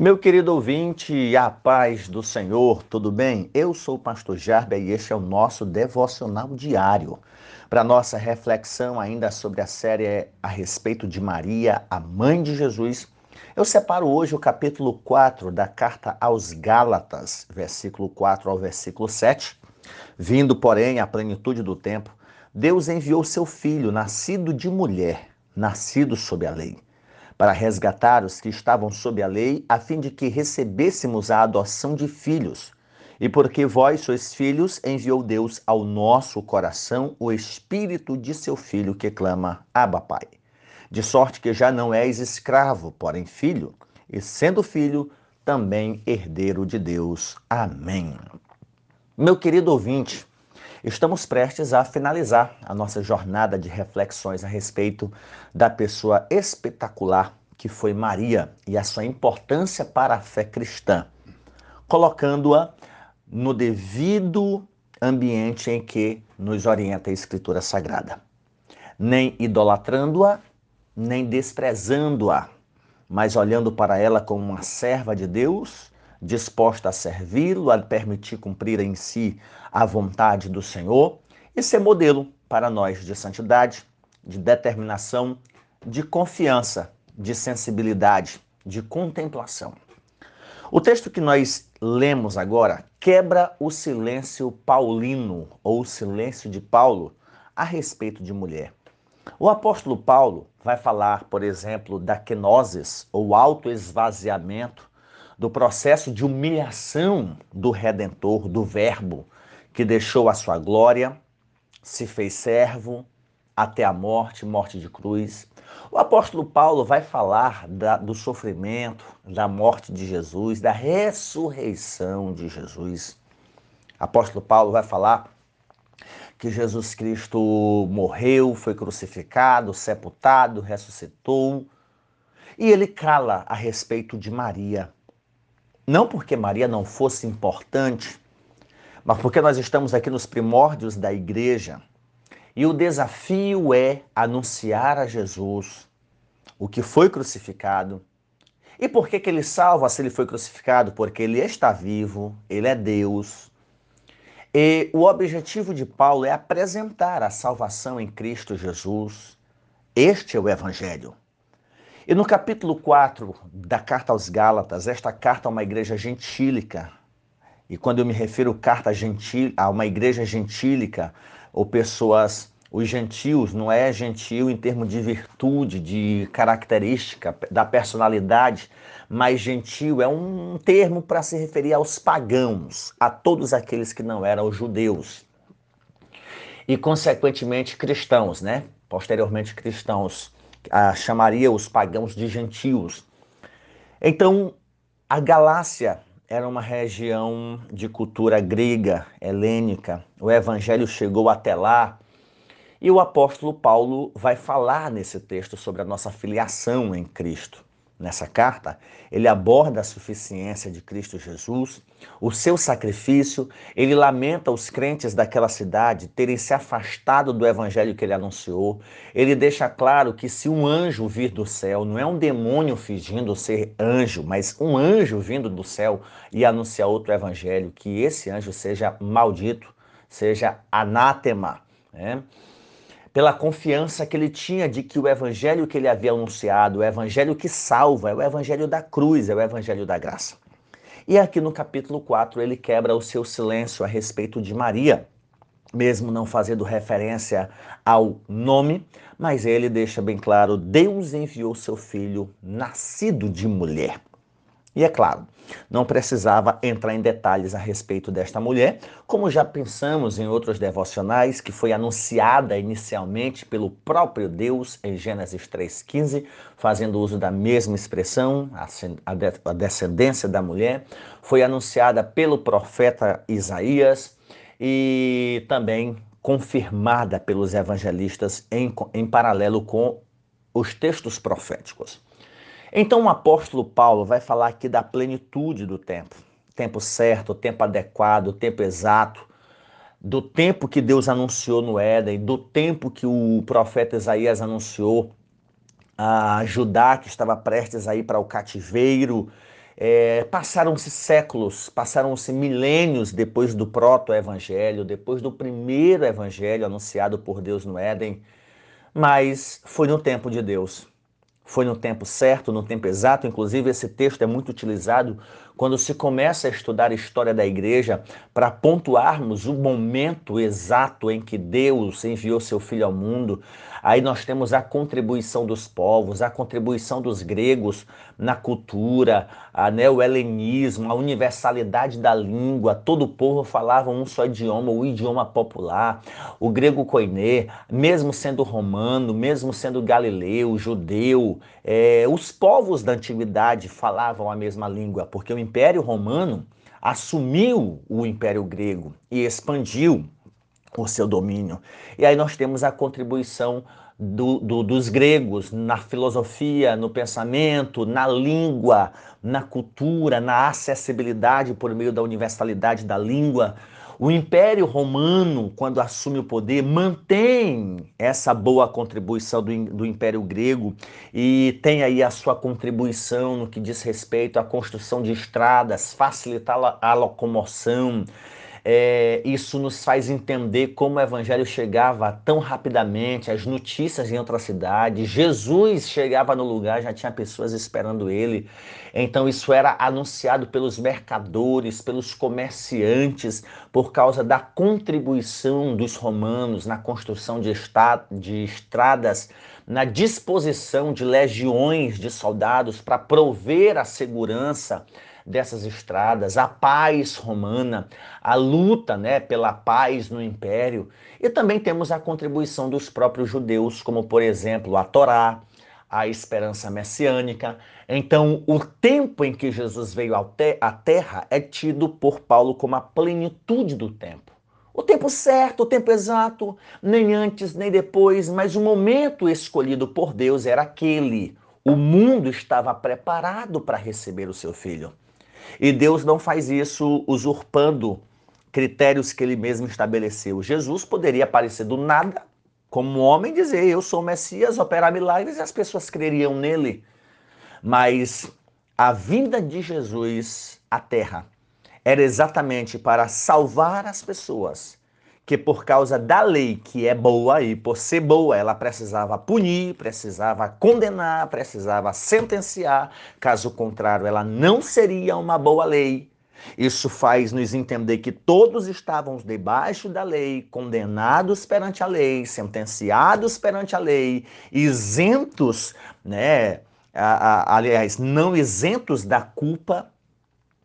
Meu querido ouvinte, a paz do Senhor, tudo bem? Eu sou o pastor Jarba e este é o nosso devocional diário. Para nossa reflexão ainda sobre a série a respeito de Maria, a mãe de Jesus, eu separo hoje o capítulo 4 da carta aos Gálatas, versículo 4 ao versículo 7. Vindo, porém, à plenitude do tempo, Deus enviou seu filho, nascido de mulher, nascido sob a lei para resgatar os que estavam sob a lei, a fim de que recebêssemos a adoção de filhos. E porque vós sois filhos, enviou Deus ao nosso coração o espírito de seu filho que clama: Abba, Pai. De sorte que já não és escravo, porém filho, e sendo filho, também herdeiro de Deus. Amém. Meu querido ouvinte, Estamos prestes a finalizar a nossa jornada de reflexões a respeito da pessoa espetacular que foi Maria e a sua importância para a fé cristã, colocando-a no devido ambiente em que nos orienta a Escritura Sagrada. Nem idolatrando-a, nem desprezando-a, mas olhando para ela como uma serva de Deus disposta a servi-lo, a permitir cumprir em si a vontade do Senhor e ser modelo para nós de santidade, de determinação, de confiança, de sensibilidade, de contemplação. O texto que nós lemos agora quebra o silêncio paulino ou o silêncio de Paulo a respeito de mulher. O apóstolo Paulo vai falar, por exemplo, da kenosis ou autoesvaziamento do processo de humilhação do Redentor, do Verbo, que deixou a sua glória, se fez servo até a morte morte de cruz. O apóstolo Paulo vai falar da, do sofrimento, da morte de Jesus, da ressurreição de Jesus. O apóstolo Paulo vai falar que Jesus Cristo morreu, foi crucificado, sepultado, ressuscitou. E ele cala a respeito de Maria. Não porque Maria não fosse importante, mas porque nós estamos aqui nos primórdios da igreja e o desafio é anunciar a Jesus o que foi crucificado. E por que, que ele salva se ele foi crucificado? Porque ele está vivo, ele é Deus. E o objetivo de Paulo é apresentar a salvação em Cristo Jesus. Este é o Evangelho. E no capítulo 4 da carta aos Gálatas, esta carta é uma igreja gentílica. E quando eu me refiro carta gentil, a uma igreja gentílica, ou pessoas, os gentios, não é gentil em termos de virtude, de característica, da personalidade, mas gentil é um termo para se referir aos pagãos, a todos aqueles que não eram judeus. E, consequentemente, cristãos, né? Posteriormente, cristãos ah, chamaria os pagãos de gentios. Então, a Galácia era uma região de cultura grega, helênica. O evangelho chegou até lá e o apóstolo Paulo vai falar nesse texto sobre a nossa filiação em Cristo nessa carta, ele aborda a suficiência de Cristo Jesus, o seu sacrifício, ele lamenta os crentes daquela cidade terem se afastado do evangelho que ele anunciou. Ele deixa claro que se um anjo vir do céu, não é um demônio fingindo ser anjo, mas um anjo vindo do céu e anunciar outro evangelho, que esse anjo seja maldito, seja anátema. Né? Pela confiança que ele tinha de que o evangelho que ele havia anunciado, o evangelho que salva, é o evangelho da cruz, é o evangelho da graça. E aqui no capítulo 4 ele quebra o seu silêncio a respeito de Maria, mesmo não fazendo referência ao nome, mas ele deixa bem claro: Deus enviou seu filho nascido de mulher. E é claro, não precisava entrar em detalhes a respeito desta mulher, como já pensamos em outros devocionais, que foi anunciada inicialmente pelo próprio Deus em Gênesis 3,15, fazendo uso da mesma expressão, a descendência da mulher, foi anunciada pelo profeta Isaías e também confirmada pelos evangelistas em, em paralelo com os textos proféticos. Então o apóstolo Paulo vai falar aqui da plenitude do tempo, tempo certo, tempo adequado, tempo exato, do tempo que Deus anunciou no Éden, do tempo que o profeta Isaías anunciou a Judá que estava prestes a ir para o cativeiro, É, passaram-se séculos, passaram-se milênios depois do proto-evangelho, depois do primeiro evangelho anunciado por Deus no Éden, mas foi no tempo de Deus. Foi no tempo certo, no tempo exato. Inclusive, esse texto é muito utilizado quando se começa a estudar a história da igreja para pontuarmos o momento exato em que Deus enviou seu Filho ao mundo, Aí nós temos a contribuição dos povos, a contribuição dos gregos na cultura, a, né, o helenismo, a universalidade da língua. Todo o povo falava um só idioma, o idioma popular. O grego koiné, mesmo sendo romano, mesmo sendo galileu, judeu, é, os povos da antiguidade falavam a mesma língua, porque o Império Romano assumiu o Império Grego e expandiu o seu domínio. E aí nós temos a contribuição do, do, dos gregos na filosofia, no pensamento, na língua, na cultura, na acessibilidade por meio da universalidade da língua. O Império Romano, quando assume o poder, mantém essa boa contribuição do, do Império Grego e tem aí a sua contribuição no que diz respeito à construção de estradas, facilitar a locomoção, é, isso nos faz entender como o evangelho chegava tão rapidamente, as notícias em outra cidade. Jesus chegava no lugar, já tinha pessoas esperando ele. Então, isso era anunciado pelos mercadores, pelos comerciantes, por causa da contribuição dos romanos na construção de, de estradas, na disposição de legiões de soldados para prover a segurança dessas estradas, a paz romana, a luta né, pela paz no império. E também temos a contribuição dos próprios judeus, como por exemplo a Torá, a esperança messiânica. Então, o tempo em que Jesus veio à terra é tido por Paulo como a plenitude do tempo. O tempo certo, o tempo exato, nem antes nem depois, mas o momento escolhido por Deus era aquele. O mundo estava preparado para receber o seu filho. E Deus não faz isso usurpando critérios que ele mesmo estabeleceu. Jesus poderia aparecer do nada, como homem, dizer: Eu sou o Messias, operar milagres, e as pessoas creriam nele. Mas a vinda de Jesus à terra era exatamente para salvar as pessoas que por causa da lei que é boa e por ser boa ela precisava punir, precisava condenar, precisava sentenciar, caso contrário ela não seria uma boa lei. Isso faz nos entender que todos estavam debaixo da lei, condenados perante a lei, sentenciados perante a lei, isentos, né? aliás, não isentos da culpa.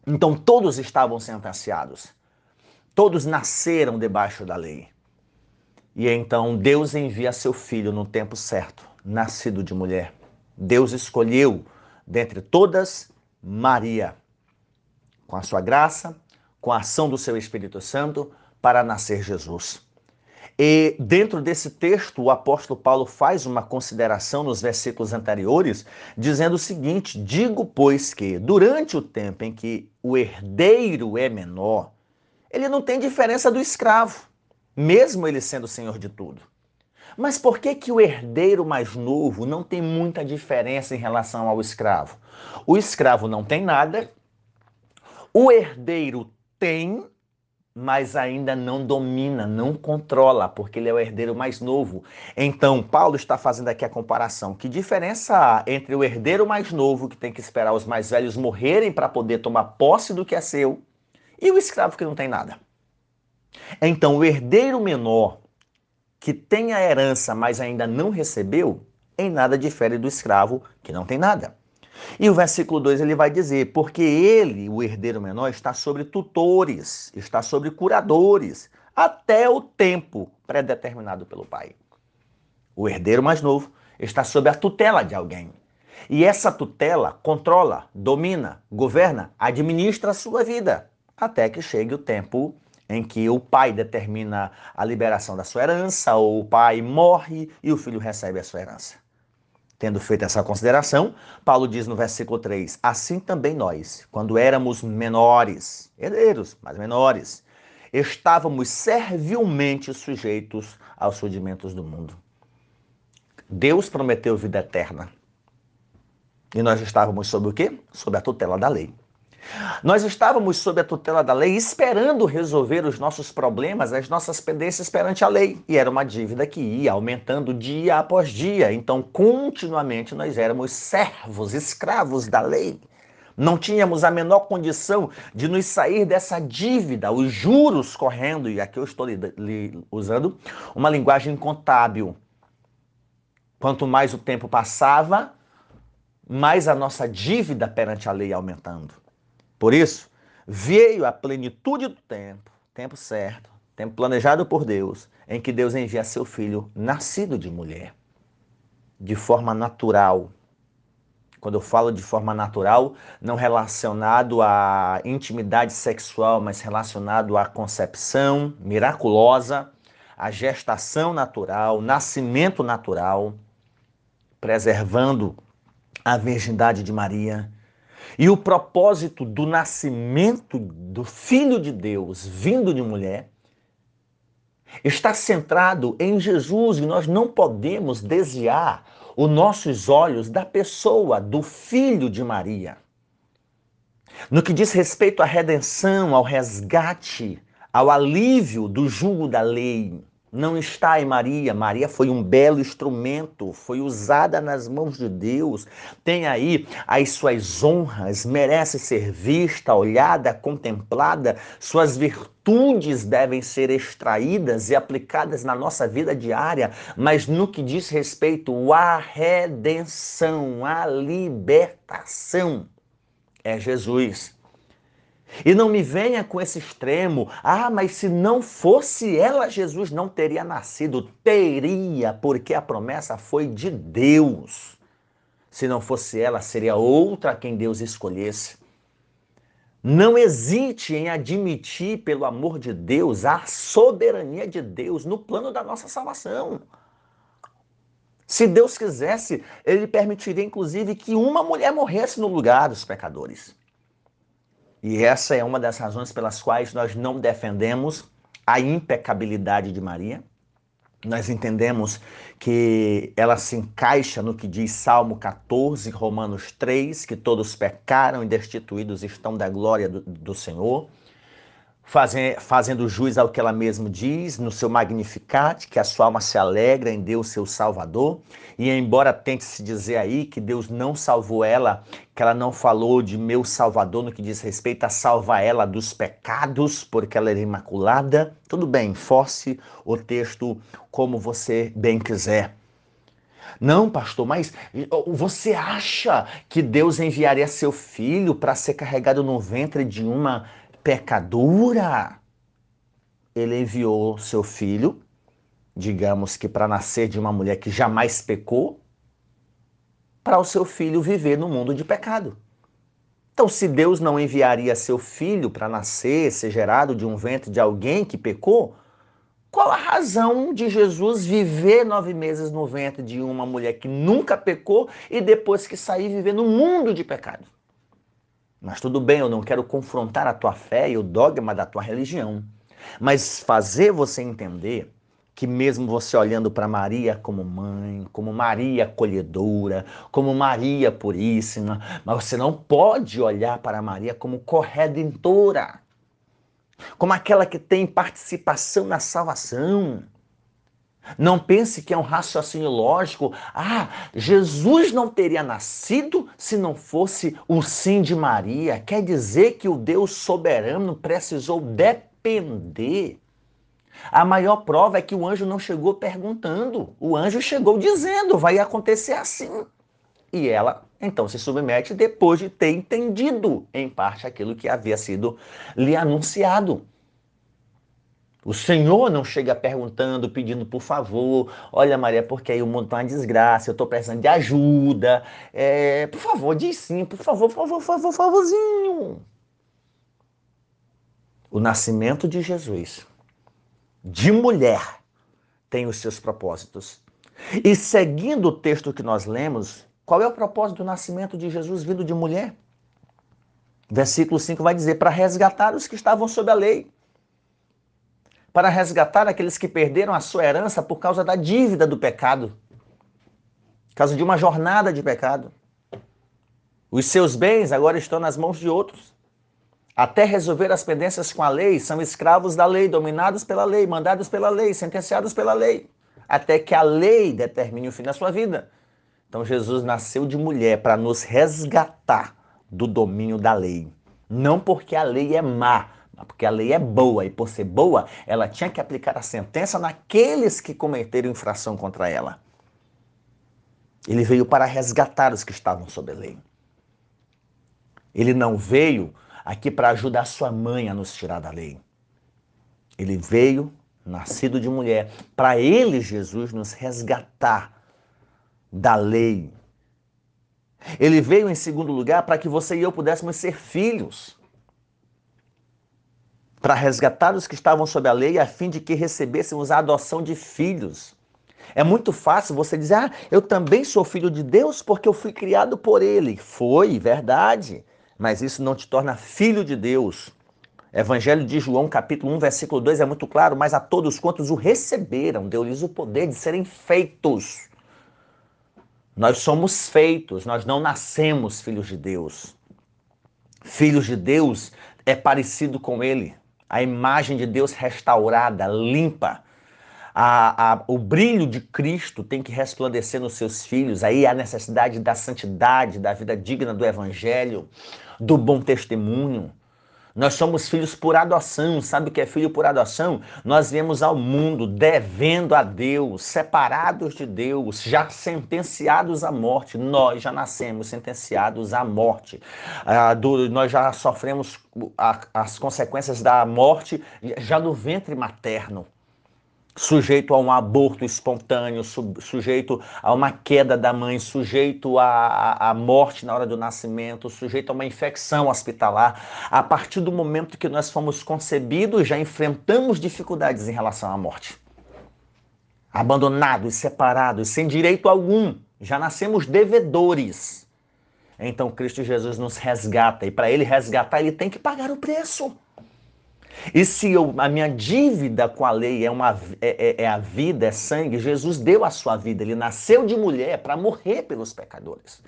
Então todos estavam sentenciados. Todos nasceram debaixo da lei. E então Deus envia seu filho no tempo certo, nascido de mulher. Deus escolheu dentre todas Maria, com a sua graça, com a ação do seu Espírito Santo, para nascer Jesus. E dentro desse texto, o apóstolo Paulo faz uma consideração nos versículos anteriores, dizendo o seguinte: Digo, pois, que durante o tempo em que o herdeiro é menor, ele não tem diferença do escravo, mesmo ele sendo senhor de tudo. Mas por que que o herdeiro mais novo não tem muita diferença em relação ao escravo? O escravo não tem nada, o herdeiro tem, mas ainda não domina, não controla, porque ele é o herdeiro mais novo. Então, Paulo está fazendo aqui a comparação. Que diferença há entre o herdeiro mais novo, que tem que esperar os mais velhos morrerem para poder tomar posse do que é seu, e o escravo que não tem nada? Então, o herdeiro menor, que tem a herança, mas ainda não recebeu, em nada difere do escravo que não tem nada. E o versículo 2 ele vai dizer: porque ele, o herdeiro menor, está sobre tutores, está sobre curadores, até o tempo predeterminado pelo pai. O herdeiro mais novo está sob a tutela de alguém. E essa tutela controla, domina, governa, administra a sua vida até que chegue o tempo em que o pai determina a liberação da sua herança, ou o pai morre e o filho recebe a sua herança. Tendo feito essa consideração, Paulo diz no versículo 3: Assim também nós, quando éramos menores, herdeiros, mas menores, estávamos servilmente sujeitos aos rudimentos do mundo. Deus prometeu vida eterna. E nós estávamos sob o quê? Sob a tutela da lei. Nós estávamos sob a tutela da lei, esperando resolver os nossos problemas, as nossas pendências perante a lei. E era uma dívida que ia aumentando dia após dia. Então, continuamente, nós éramos servos, escravos da lei. Não tínhamos a menor condição de nos sair dessa dívida, os juros correndo. E aqui eu estou usando uma linguagem contábil. Quanto mais o tempo passava, mais a nossa dívida perante a lei aumentando. Por isso, veio a plenitude do tempo, tempo certo, tempo planejado por Deus, em que Deus envia seu filho, nascido de mulher, de forma natural. Quando eu falo de forma natural, não relacionado à intimidade sexual, mas relacionado à concepção miraculosa, à gestação natural, nascimento natural, preservando a virgindade de Maria e o propósito do nascimento do Filho de Deus vindo de mulher está centrado em Jesus e nós não podemos desviar os nossos olhos da pessoa do Filho de Maria. No que diz respeito à redenção, ao resgate, ao alívio do jugo da lei, não está em Maria. Maria foi um belo instrumento, foi usada nas mãos de Deus, tem aí as suas honras, merece ser vista, olhada, contemplada, suas virtudes devem ser extraídas e aplicadas na nossa vida diária, mas no que diz respeito à redenção, à libertação, é Jesus. E não me venha com esse extremo. Ah, mas se não fosse ela, Jesus não teria nascido. Teria, porque a promessa foi de Deus. Se não fosse ela, seria outra quem Deus escolhesse. Não hesite em admitir, pelo amor de Deus, a soberania de Deus no plano da nossa salvação. Se Deus quisesse, ele permitiria, inclusive, que uma mulher morresse no lugar dos pecadores. E essa é uma das razões pelas quais nós não defendemos a impecabilidade de Maria. Nós entendemos que ela se encaixa no que diz Salmo 14, Romanos 3, que todos pecaram e destituídos estão da glória do, do Senhor fazendo jus ao que ela mesma diz no seu Magnificat, que a sua alma se alegra em Deus, seu Salvador. E embora tente se dizer aí que Deus não salvou ela, que ela não falou de meu Salvador no que diz respeito a salvar ela dos pecados, porque ela era imaculada, tudo bem, force o texto como você bem quiser. Não, pastor, mas você acha que Deus enviaria seu filho para ser carregado no ventre de uma pecadora, ele enviou seu filho, digamos que para nascer de uma mulher que jamais pecou, para o seu filho viver no mundo de pecado. Então, se Deus não enviaria seu filho para nascer, ser gerado de um ventre de alguém que pecou, qual a razão de Jesus viver nove meses no ventre de uma mulher que nunca pecou e depois que sair viver no mundo de pecado? Mas tudo bem, eu não quero confrontar a tua fé e o dogma da tua religião. Mas fazer você entender que mesmo você olhando para Maria como mãe, como Maria acolhedora, como Maria puríssima, mas você não pode olhar para Maria como corredentora, como aquela que tem participação na salvação. Não pense que é um raciocínio lógico. Ah, Jesus não teria nascido se não fosse o sim de Maria. Quer dizer que o Deus soberano precisou depender. A maior prova é que o anjo não chegou perguntando. O anjo chegou dizendo: vai acontecer assim. E ela então se submete depois de ter entendido, em parte, aquilo que havia sido lhe anunciado. O Senhor não chega perguntando, pedindo por favor, olha Maria, porque aí o mundo está uma desgraça, eu estou precisando de ajuda. É, por favor, diz sim, por favor, por favor, por favor, favorzinho. O nascimento de Jesus, de mulher, tem os seus propósitos. E seguindo o texto que nós lemos, qual é o propósito do nascimento de Jesus vindo de mulher? Versículo 5 vai dizer: para resgatar os que estavam sob a lei para resgatar aqueles que perderam a sua herança por causa da dívida do pecado, por causa de uma jornada de pecado. Os seus bens agora estão nas mãos de outros. até resolver as pendências com a lei, são escravos da lei, dominados pela lei, mandados pela lei, sentenciados pela lei, até que a lei determine o fim da sua vida. Então Jesus nasceu de mulher para nos resgatar do domínio da lei. Não porque a lei é má, porque a lei é boa e por ser boa, ela tinha que aplicar a sentença naqueles que cometeram infração contra ela. Ele veio para resgatar os que estavam sob a lei. Ele não veio aqui para ajudar sua mãe a nos tirar da lei. Ele veio, nascido de mulher, para ele, Jesus, nos resgatar da lei. Ele veio, em segundo lugar, para que você e eu pudéssemos ser filhos. Para resgatar os que estavam sob a lei, a fim de que recebêssemos a adoção de filhos. É muito fácil você dizer, ah, eu também sou filho de Deus porque eu fui criado por Ele. Foi, verdade mas isso não te torna filho de Deus. Evangelho de João, capítulo 1, versículo 2 é muito claro, mas a todos quantos o receberam, deu-lhes o poder de serem feitos. Nós somos feitos, nós não nascemos filhos de Deus. Filhos de Deus é parecido com Ele, a imagem de Deus restaurada, limpa. A, a, o brilho de Cristo tem que resplandecer nos seus filhos. Aí a necessidade da santidade, da vida digna do Evangelho do bom testemunho. Nós somos filhos por adoção. Sabe o que é filho por adoção? Nós viemos ao mundo devendo a Deus, separados de Deus, já sentenciados à morte. Nós já nascemos sentenciados à morte. Ah, do, nós já sofremos a, as consequências da morte já no ventre materno sujeito a um aborto espontâneo, su sujeito a uma queda da mãe, sujeito à morte na hora do nascimento, sujeito a uma infecção hospitalar. A partir do momento que nós fomos concebidos, já enfrentamos dificuldades em relação à morte. Abandonados, separados, sem direito algum, já nascemos devedores. Então Cristo Jesus nos resgata, e para ele resgatar, ele tem que pagar o preço. E se eu, a minha dívida com a lei é, uma, é, é, é a vida, é sangue, Jesus deu a sua vida, ele nasceu de mulher para morrer pelos pecadores.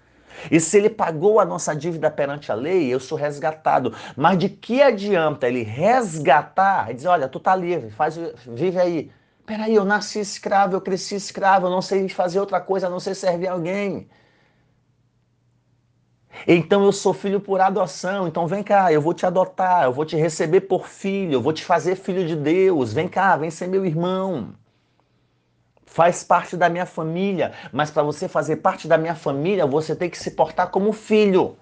E se ele pagou a nossa dívida perante a lei, eu sou resgatado. Mas de que adianta ele resgatar e dizer, olha, tu tá livre, faz, vive aí. Peraí, eu nasci escravo, eu cresci escravo, eu não sei fazer outra coisa, não sei servir alguém. Então eu sou filho por adoção. Então vem cá, eu vou te adotar, eu vou te receber por filho, eu vou te fazer filho de Deus. Vem cá, vem ser meu irmão. Faz parte da minha família, mas para você fazer parte da minha família, você tem que se portar como filho.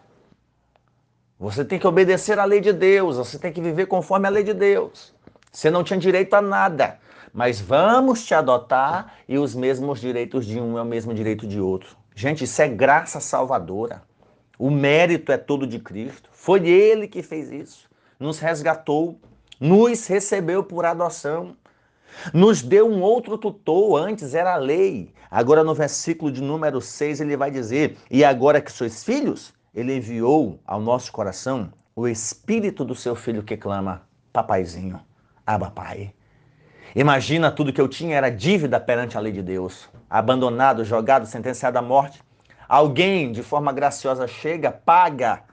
Você tem que obedecer à lei de Deus, você tem que viver conforme a lei de Deus. Você não tinha direito a nada, mas vamos te adotar e os mesmos direitos de um é o mesmo direito de outro. Gente, isso é graça salvadora. O mérito é todo de Cristo. Foi Ele que fez isso. Nos resgatou, nos recebeu por adoção, nos deu um outro tutor. Antes era a lei. Agora, no versículo de número 6, ele vai dizer: E agora que sois filhos, ele enviou ao nosso coração o espírito do seu filho que clama: Papaizinho, Aba Pai. Imagina tudo que eu tinha era dívida perante a lei de Deus, abandonado, jogado, sentenciado à morte. Alguém, de forma graciosa, chega, paga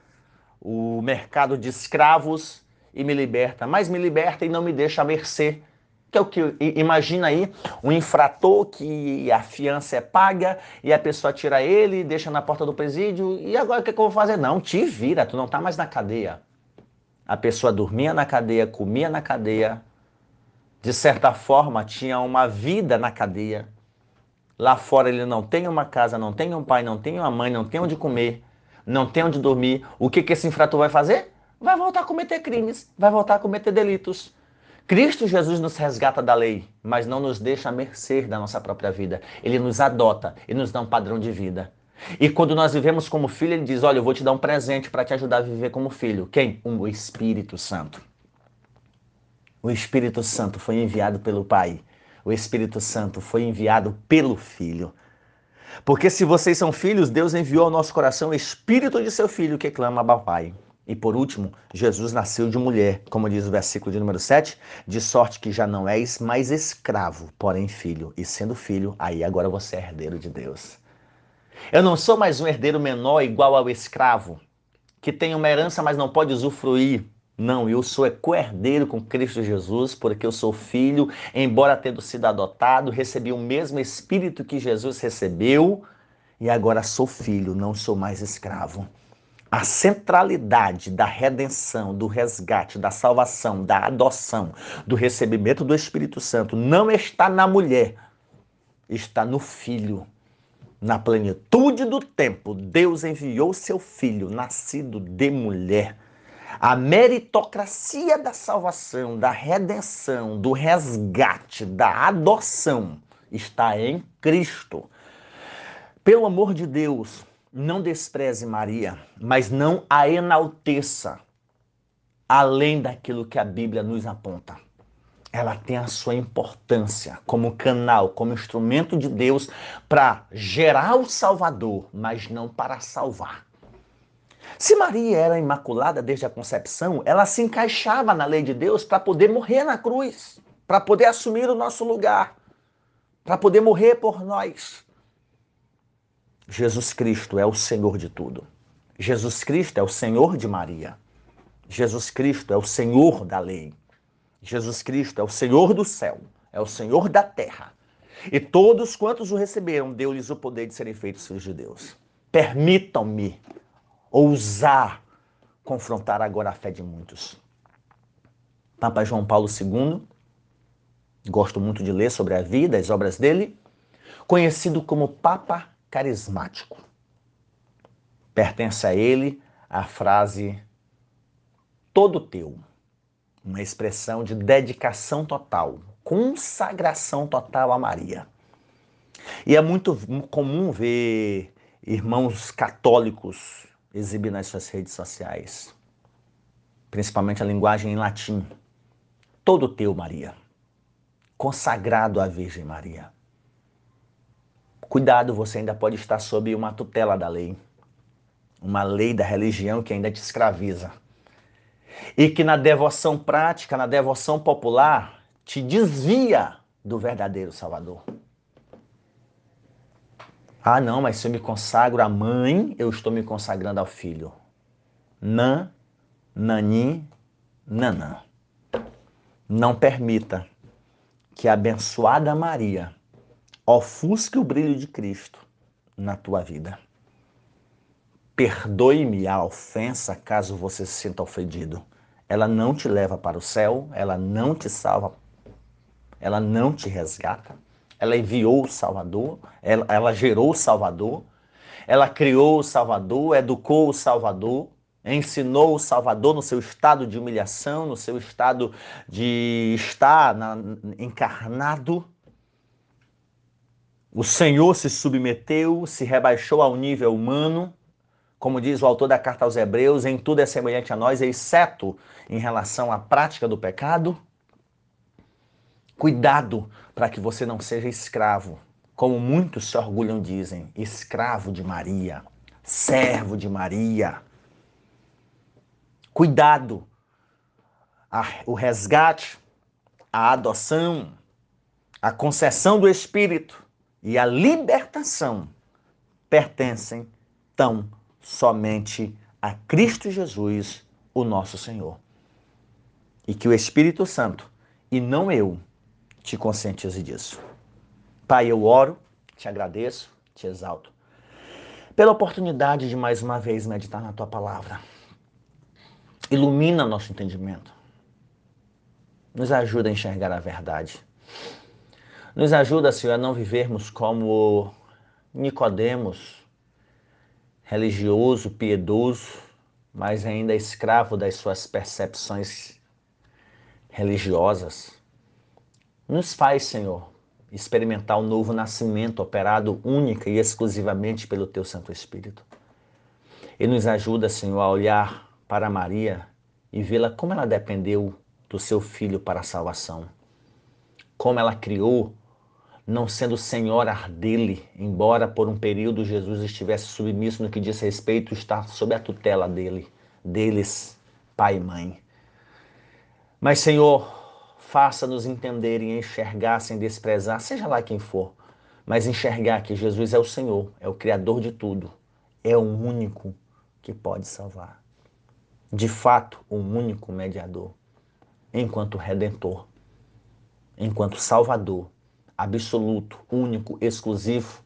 o mercado de escravos e me liberta, mas me liberta e não me deixa à mercê. Que é o que imagina aí um infrator que a fiança é paga e a pessoa tira ele, deixa na porta do presídio e agora o que, é que eu vou fazer? Não, te vira, tu não tá mais na cadeia. A pessoa dormia na cadeia, comia na cadeia, de certa forma tinha uma vida na cadeia. Lá fora ele não tem uma casa, não tem um pai, não tem uma mãe, não tem onde comer, não tem onde dormir. O que, que esse infrator vai fazer? Vai voltar a cometer crimes, vai voltar a cometer delitos. Cristo Jesus nos resgata da lei, mas não nos deixa à mercê da nossa própria vida. Ele nos adota e nos dá um padrão de vida. E quando nós vivemos como filho, ele diz: Olha, eu vou te dar um presente para te ajudar a viver como filho. Quem? O Espírito Santo. O Espírito Santo foi enviado pelo Pai o Espírito Santo foi enviado pelo Filho. Porque se vocês são filhos, Deus enviou ao nosso coração o Espírito de seu Filho que clama a Pai. E por último, Jesus nasceu de mulher, como diz o versículo de número 7, de sorte que já não és mais escravo, porém filho. E sendo filho, aí agora você é herdeiro de Deus. Eu não sou mais um herdeiro menor igual ao escravo, que tem uma herança, mas não pode usufruir Não, eu sou co-herdeiro com Cristo Jesus, porque eu sou filho, embora tendo sido adotado, recebi o mesmo espírito que Jesus recebeu e agora sou filho, não sou mais escravo. A centralidade da redenção, do resgate, da salvação, da adoção, do recebimento do Espírito Santo não está na mulher, está no filho. Na plenitude do tempo, Deus enviou seu filho, nascido de mulher. A meritocracia da salvação, da redenção, do resgate, da adoção está em Cristo. Pelo amor de Deus, não despreze Maria, mas não a enalteça além daquilo que a Bíblia nos aponta. Ela tem a sua importância como canal, como instrumento de Deus para gerar o Salvador, mas não para salvar. Se Maria era imaculada desde a concepção, ela se encaixava na lei de Deus para poder morrer na cruz, para poder assumir o nosso lugar, para poder morrer por nós. Jesus Cristo é o Senhor de tudo. Jesus Cristo é o Senhor de Maria. Jesus Cristo é o Senhor da lei. Jesus Cristo é o Senhor do céu, é o Senhor da terra. E todos quantos o receberam, deu-lhes o poder de serem feitos filhos de Deus. Permitam-me ousar confrontar agora a fé de muitos. Papa João Paulo II, gosto muito de ler sobre a vida, as obras dele, conhecido como Papa carismático. Pertence a ele a frase todo teu, uma expressão de dedicação total, consagração total a Maria. E é muito comum ver irmãos católicos exibir nas suas redes sociais, principalmente a linguagem em latim. Todo teu, Maria, consagrado à Virgem Maria. Cuidado, você ainda pode estar sob uma tutela da lei, uma lei da religião que ainda te escraviza. E que na devoção prática, na devoção popular, te desvia do verdadeiro Salvador. Ah, não, mas se eu me consagro à mãe, eu estou me consagrando ao filho. Nan, nani, nanã. Não permita que a abençoada Maria ofusque o brilho de Cristo na tua vida. Perdoe-me a ofensa caso você se sinta ofendido. Ela não te leva para o céu, ela não te salva, ela não te resgata. Ela enviou o Salvador, ela, ela gerou o Salvador, ela criou o Salvador, educou o Salvador, ensinou o Salvador no seu estado de humilhação, no seu estado de estar na, encarnado o Senhor se submeteu, se rebaixou ao nível humano, como diz o autor da carta aos Hebreus, em tudo é semelhante a nós, exceto em relação à prática do pecado. Cuidado para que você não seja escravo, como muitos se orgulham dizem, escravo de Maria, servo de Maria. Cuidado. o resgate, a adoção, a concessão do Espírito e a libertação pertencem tão somente a Cristo Jesus, o nosso Senhor. E que o Espírito Santo, e não eu, te conscientize disso. Pai, eu oro, te agradeço, te exalto, pela oportunidade de mais uma vez meditar na tua palavra. Ilumina nosso entendimento. Nos ajuda a enxergar a verdade. Nos ajuda, Senhor, a não vivermos como Nicodemos, religioso, piedoso, mas ainda escravo das suas percepções religiosas. Nos faz, Senhor, experimentar o novo nascimento operado única e exclusivamente pelo Teu Santo Espírito. E nos ajuda, Senhor, a olhar para Maria e vê-la como ela dependeu do seu filho para a salvação. Como ela criou não sendo senhora dele, embora por um período Jesus estivesse submisso no que diz respeito está sob a tutela dele, deles, pai e mãe. Mas, Senhor, faça-nos entender e enxergar sem desprezar, seja lá quem for, mas enxergar que Jesus é o Senhor, é o Criador de tudo, é o único que pode salvar. de fato, o único mediador, enquanto redentor, enquanto salvador, absoluto, único, exclusivo,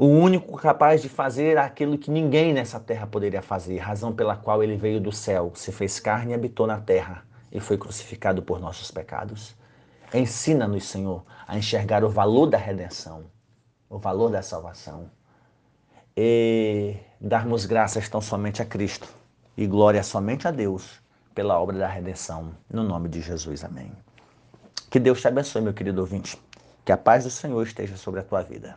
o único capaz de fazer aquilo que ninguém nessa terra poderia fazer, razão pela qual ele veio do céu, se fez carne e habitou na terra e foi crucificado por nossos pecados. Ensina-nos, Senhor, a enxergar o valor da redenção, o valor da salvação e darmos graças tão somente a Cristo e glória somente a Deus pela obra da redenção. No nome de Jesus, amém. Que Deus te abençoe, meu querido ouvinte. Que a paz do Senhor esteja sobre a tua vida.